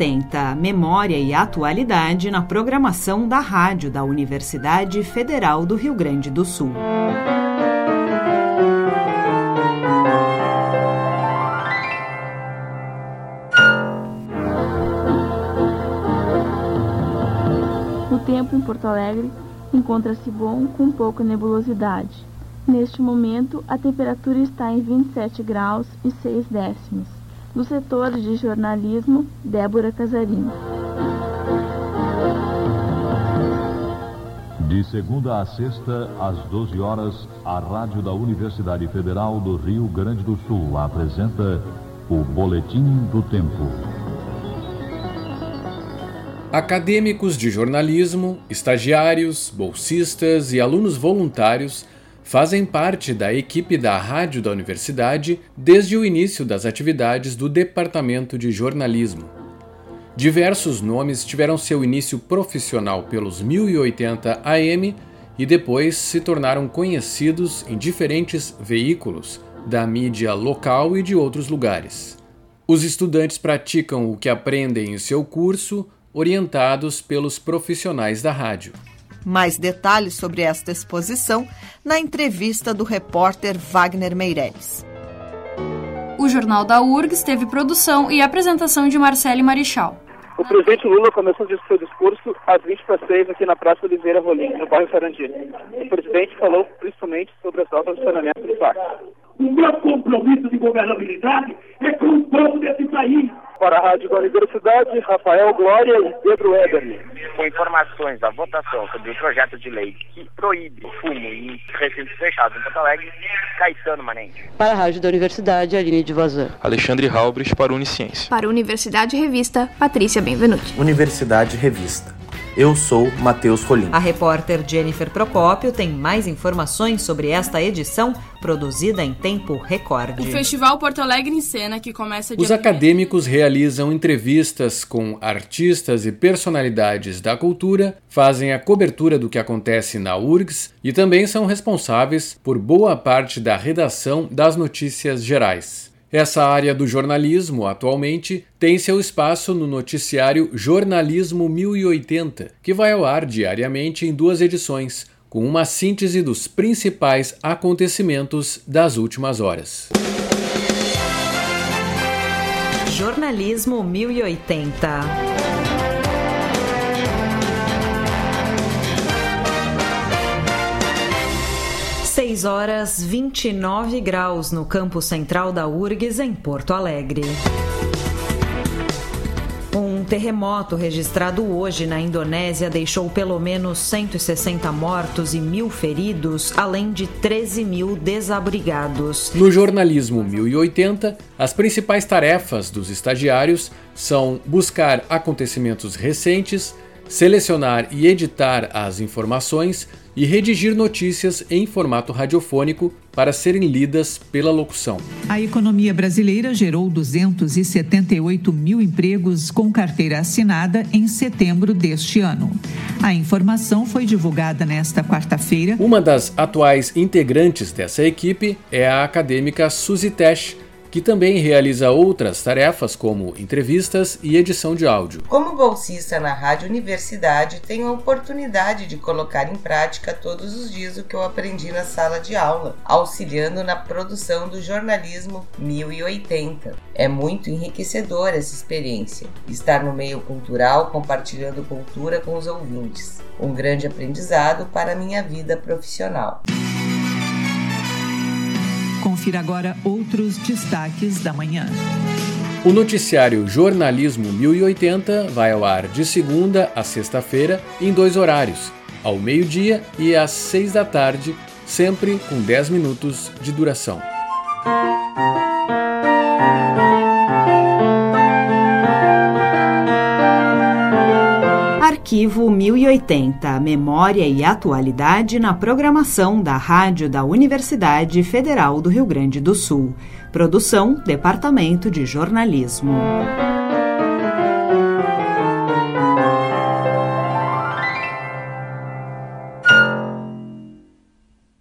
1080, Memória e Atualidade na programação da rádio da Universidade Federal do Rio Grande do Sul. O tempo em Porto Alegre encontra-se bom com pouca nebulosidade. Neste momento, a temperatura está em 27 graus e 6 décimos. No setor de jornalismo, Débora Casarim. De segunda a sexta, às 12 horas, a Rádio da Universidade Federal do Rio Grande do Sul apresenta o Boletim do Tempo. Acadêmicos de jornalismo, estagiários, bolsistas e alunos voluntários fazem parte da equipe da rádio da universidade desde o início das atividades do Departamento de Jornalismo. Diversos nomes tiveram seu início profissional pelos 1080 AM e depois se tornaram conhecidos em diferentes veículos da mídia local e de outros lugares. Os estudantes praticam o que aprendem em seu curso, orientados pelos profissionais da rádio. Mais detalhes sobre esta exposição na entrevista do repórter Wagner Meireles. O Jornal da URGS teve produção e apresentação de Marcele Marichal. O presidente Lula começou seu discurso às 20 para 6 aqui na Praça Oliveira Rolim, no bairro Sarandi. O presidente falou principalmente sobre as obras de saneamento do parque. O meu compromisso de governabilidade é com o povo desse país. Para a Rádio da Universidade, Rafael Glória e Pedro Eberle. Com informações da votação sobre o projeto de lei que proíbe o fumo em recintos fechados em Porto Alegre, Caetano Manente. Para a Rádio da Universidade, Aline de Vazan. Alexandre Halbres para a Unisciência. Para a Universidade Revista, Patrícia Benvenuti. Universidade Revista. Eu sou Matheus Rolim. A repórter Jennifer Procópio tem mais informações sobre esta edição produzida em tempo recorde. O Festival Porto Alegre em Cena, que começa Os acadêmicos realizam entrevistas com artistas e personalidades da cultura, fazem a cobertura do que acontece na URGS e também são responsáveis por boa parte da redação das notícias gerais. Essa área do jornalismo, atualmente, tem seu espaço no noticiário Jornalismo 1080, que vai ao ar diariamente em duas edições, com uma síntese dos principais acontecimentos das últimas horas. Jornalismo 1080 6 horas 29 graus no campo central da URGS, em Porto Alegre. Um terremoto registrado hoje na Indonésia deixou pelo menos 160 mortos e mil feridos, além de 13 mil desabrigados. No jornalismo 1080, as principais tarefas dos estagiários são buscar acontecimentos recentes, selecionar e editar as informações e redigir notícias em formato radiofônico para serem lidas pela locução. A economia brasileira gerou 278 mil empregos com carteira assinada em setembro deste ano. A informação foi divulgada nesta quarta-feira. Uma das atuais integrantes dessa equipe é a acadêmica Suzy Tesh que também realiza outras tarefas como entrevistas e edição de áudio. Como bolsista na Rádio Universidade, tenho a oportunidade de colocar em prática todos os dias o que eu aprendi na sala de aula, auxiliando na produção do jornalismo 1080. É muito enriquecedora essa experiência, estar no meio cultural compartilhando cultura com os ouvintes. Um grande aprendizado para minha vida profissional. Confira agora outros destaques da manhã. O noticiário Jornalismo 1080 vai ao ar de segunda a sexta-feira em dois horários, ao meio-dia e às seis da tarde, sempre com 10 minutos de duração. Arquivo 1080, Memória e Atualidade na programação da Rádio da Universidade Federal do Rio Grande do Sul. Produção, Departamento de Jornalismo.